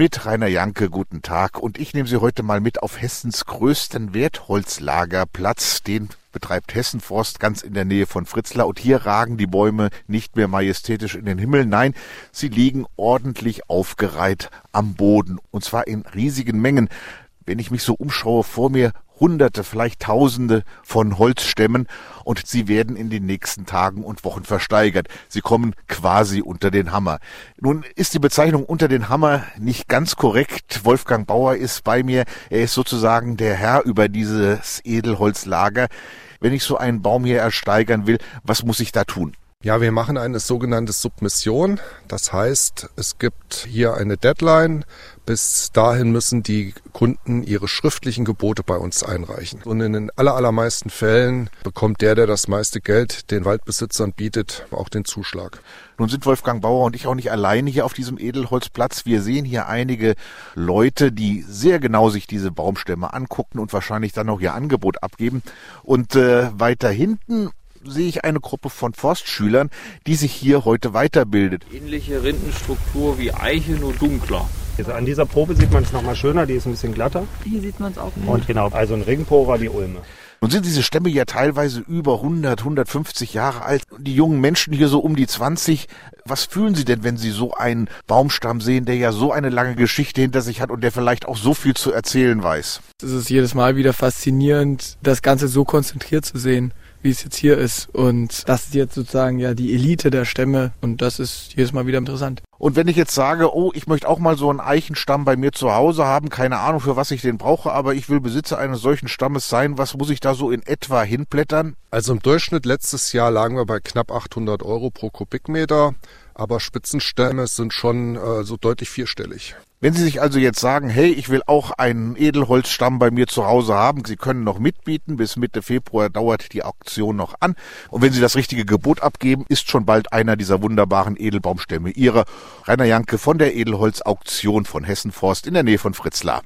mit Rainer Janke. Guten Tag. Und ich nehme Sie heute mal mit auf Hessens größten Wertholzlagerplatz, den betreibt Hessenforst ganz in der Nähe von Fritzlar. Und hier ragen die Bäume nicht mehr majestätisch in den Himmel. Nein, sie liegen ordentlich aufgereiht am Boden. Und zwar in riesigen Mengen. Wenn ich mich so umschaue, vor mir Hunderte, vielleicht Tausende von Holzstämmen und sie werden in den nächsten Tagen und Wochen versteigert. Sie kommen quasi unter den Hammer. Nun ist die Bezeichnung unter den Hammer nicht ganz korrekt. Wolfgang Bauer ist bei mir. Er ist sozusagen der Herr über dieses Edelholzlager. Wenn ich so einen Baum hier ersteigern will, was muss ich da tun? Ja, wir machen eine sogenannte Submission. Das heißt, es gibt hier eine Deadline. Bis dahin müssen die Kunden ihre schriftlichen Gebote bei uns einreichen. Und in den allermeisten Fällen bekommt der, der das meiste Geld den Waldbesitzern bietet, auch den Zuschlag. Nun sind Wolfgang Bauer und ich auch nicht alleine hier auf diesem Edelholzplatz. Wir sehen hier einige Leute, die sehr genau sich diese Baumstämme angucken und wahrscheinlich dann auch ihr Angebot abgeben. Und äh, weiter hinten sehe ich eine Gruppe von Forstschülern, die sich hier heute weiterbildet. Ähnliche Rindenstruktur wie Eiche, nur dunkler. Also an dieser Probe sieht man es nochmal schöner, die ist ein bisschen glatter. Hier sieht man es auch. Und genau, also ein Ringbohrer, die Ulme. Nun sind diese Stämme ja teilweise über 100, 150 Jahre alt. Die jungen Menschen hier so um die 20. Was fühlen Sie denn, wenn Sie so einen Baumstamm sehen, der ja so eine lange Geschichte hinter sich hat und der vielleicht auch so viel zu erzählen weiß? Es ist jedes Mal wieder faszinierend, das Ganze so konzentriert zu sehen wie es jetzt hier ist. Und das ist jetzt sozusagen ja die Elite der Stämme und das ist jedes Mal wieder interessant. Und wenn ich jetzt sage, oh, ich möchte auch mal so einen Eichenstamm bei mir zu Hause haben, keine Ahnung, für was ich den brauche, aber ich will Besitzer eines solchen Stammes sein, was muss ich da so in etwa hinblättern? Also im Durchschnitt letztes Jahr lagen wir bei knapp 800 Euro pro Kubikmeter, aber Spitzenstämme sind schon äh, so deutlich vierstellig. Wenn Sie sich also jetzt sagen, hey, ich will auch einen Edelholzstamm bei mir zu Hause haben, Sie können noch mitbieten, bis Mitte Februar dauert die Auktion noch an. Und wenn Sie das richtige Gebot abgeben, ist schon bald einer dieser wunderbaren Edelbaumstämme Ihrer. Rainer Janke von der Edelholzauktion von Hessenforst in der Nähe von Fritzlar.